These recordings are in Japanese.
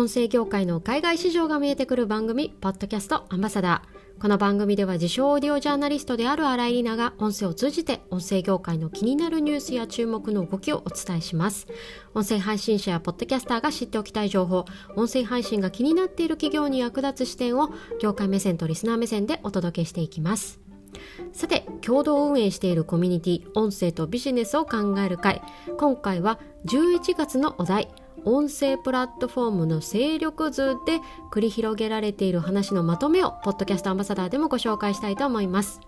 音声業界の海外市場が見えてくる番組、ポッドキャストアンバサダー。この番組では自称オーディオジャーナリストである新井里奈が音声を通じて音声業界の気になるニュースや注目の動きをお伝えします。音声配信者やポッドキャスターが知っておきたい情報、音声配信が気になっている企業に役立つ視点を業界目線とリスナー目線でお届けしていきます。さて共同運営しているコミュニティ音声とビジネスを考える会今回は11月のお題音声プラットフォームの勢力図で繰り広げられている話のまとめをポッドキャストアンバサダーでもご紹介したいと思います。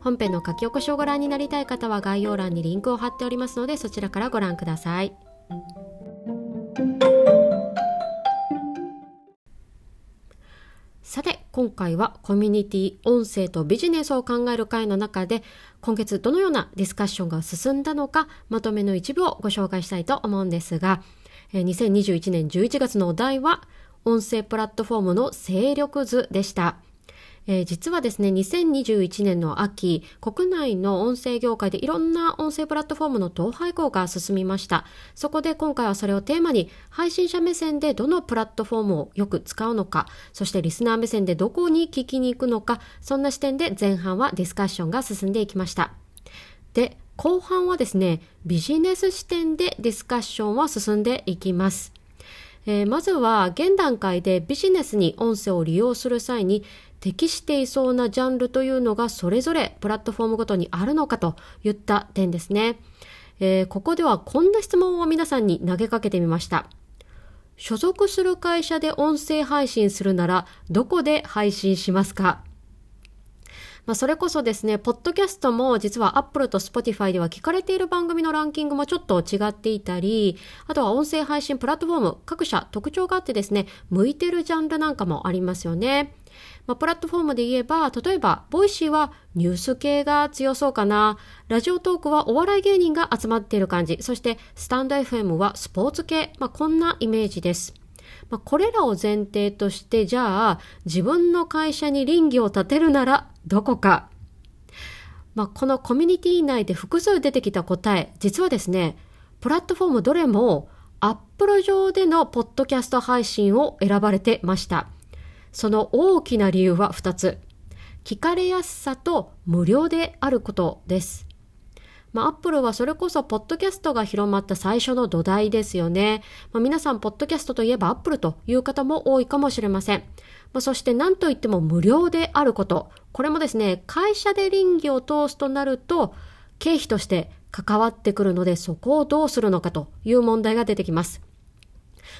本編の書き起こしをご覧になりたい方は概要欄にリンクを貼っておりますのでそちらからご覧ください。さて今回はコミュニティ音声とビジネスを考える会の中で今月どのようなディスカッションが進んだのかまとめの一部をご紹介したいと思うんですが2021年11月のお題は、音声プラットフォームの勢力図でした。実はですね、2021年の秋、国内の音声業界でいろんな音声プラットフォームの統廃合が進みました。そこで今回はそれをテーマに、配信者目線でどのプラットフォームをよく使うのか、そしてリスナー目線でどこに聞きに行くのか、そんな視点で前半はディスカッションが進んでいきました。で、後半はですね、ビジネス視点でディスカッションは進んでいきます。えー、まずは現段階でビジネスに音声を利用する際に適していそうなジャンルというのがそれぞれプラットフォームごとにあるのかといった点ですね。えー、ここではこんな質問を皆さんに投げかけてみました。所属する会社で音声配信するならどこで配信しますか？まあ、それこそですね、ポッドキャストも実は Apple と Spotify では聞かれている番組のランキングもちょっと違っていたり、あとは音声配信プラットフォーム、各社特徴があってですね、向いてるジャンルなんかもありますよね。まあ、プラットフォームで言えば、例えば、ボイシーはニュース系が強そうかな。ラジオトークはお笑い芸人が集まっている感じ。そして、スタンド FM はスポーツ系。まあ、こんなイメージです。まあ、これらを前提として、じゃあ、自分の会社に稟議を立てるならどこか。まあ、このコミュニティ内で複数出てきた答え、実はですね、プラットフォームどれも、アップル上でのポッドキャスト配信を選ばれてました。その大きな理由は2つ。聞かれやすさと無料であることです。まあ、アップルはそれこそ、ポッドキャストが広まった最初の土台ですよね。まあ、皆さん、ポッドキャストといえばアップルという方も多いかもしれません。まあ、そして何といっても無料であること。これもですね、会社で稟議を通すとなると、経費として関わってくるので、そこをどうするのかという問題が出てきます。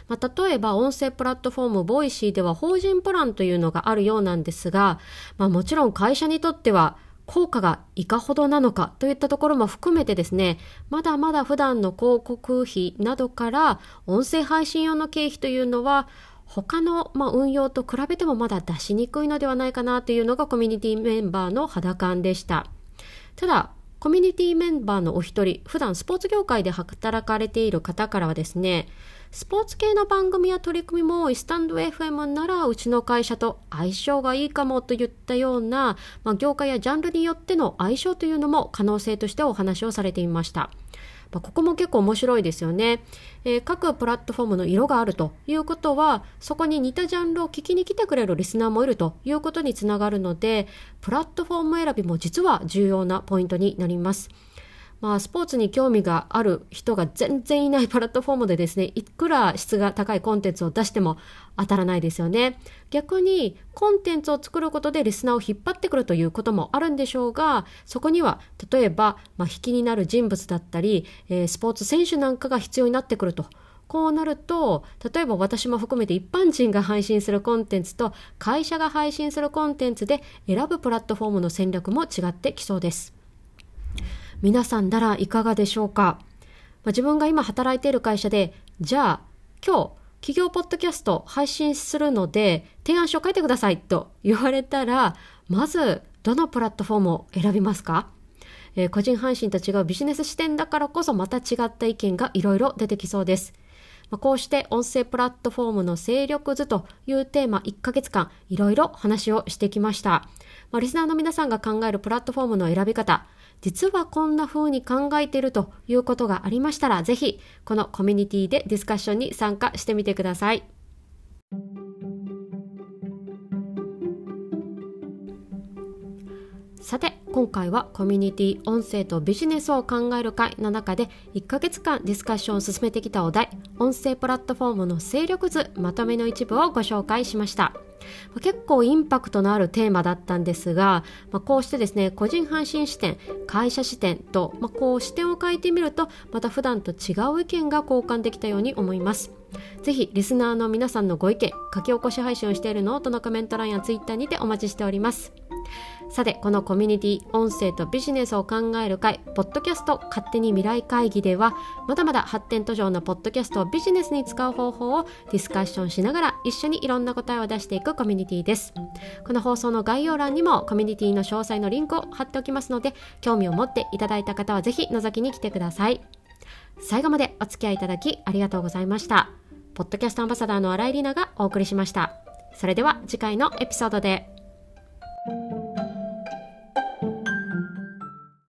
まあ、例えば音声プラットフォームボイシーでは法人プランというのがあるようなんですが、まあ、もちろん会社にとっては効果がいかほどなのかといったところも含めてですね、まだまだ普段の広告費などから音声配信用の経費というのは他の、まあ、運用と比べてもまだ出しにくいのではないかなというのがコミュニティメンバーの肌感でした。ただ、コミュニティメンバーのお一人、普段スポーツ業界で働かれている方からはですね、スポーツ系の番組や取り組みも多いスタンド FM ならうちの会社と相性がいいかもといったような、まあ、業界やジャンルによっての相性というのも可能性としてお話をされていました。まあ、ここも結構面白いですよね、えー、各プラットフォームの色があるということは、そこに似たジャンルを聞きに来てくれるリスナーもいるということにつながるので、プラットフォーム選びも実は重要なポイントになります。まあ、スポーツに興味がある人が全然いないプラットフォームでですね、いくら質が高いコンテンツを出しても当たらないですよね。逆に、コンテンツを作ることでリスナーを引っ張ってくるということもあるんでしょうが、そこには、例えば、まあ、引きになる人物だったり、えー、スポーツ選手なんかが必要になってくると。こうなると、例えば私も含めて一般人が配信するコンテンツと会社が配信するコンテンツで選ぶプラットフォームの戦略も違ってきそうです。皆さんならいかがでしょうか、まあ、自分が今働いている会社で、じゃあ今日企業ポッドキャスト配信するので提案書書いてくださいと言われたら、まずどのプラットフォームを選びますか？えー、個人配信と違うビジネス視点だからこそまた違った意見がいろいろ出てきそうです。まあ、こうして音声プラットフォームの勢力図というテーマ1ヶ月間いろいろ話をしてきました。まあ、リスナーの皆さんが考えるプラットフォームの選び方、実はこんな風に考えているということがありましたら、ぜひこのコミュニティでディスカッションに参加してみてください。さて今回はコミュニティ音声とビジネスを考える会の中で1ヶ月間ディスカッションを進めてきたお題音声プラットフォームの勢力図まとめの一部をご紹介しました。結構インパクトのあるテーマだったんですが、まあ、こうしてですね個人発信視点会社視点と、まあ、こう視点を変えてみるとまた普段と違う意見が交換できたように思います。ぜひリスナーの皆さんのご意見書き起こし配信をしているノートのコメント欄やツイッターにてお待ちしております。さてこのコミュニティ音声とビジネスを考える会ポッドキャスト勝手に未来会議ではまだまだ発展途上のポッドキャストをビジネスに使う方法をディスカッションしながら一緒にいろんな答えを出していくコミュニティです。この放送の概要欄にもコミュニティの詳細のリンクを貼っておきますので興味を持っていただいた方はぜひ覗きに来てください。最後までお付き合いいただきありがとうございました。ポッドキャストアンバサダーの新井里奈がお送りしました。それでは次回のエピソードで。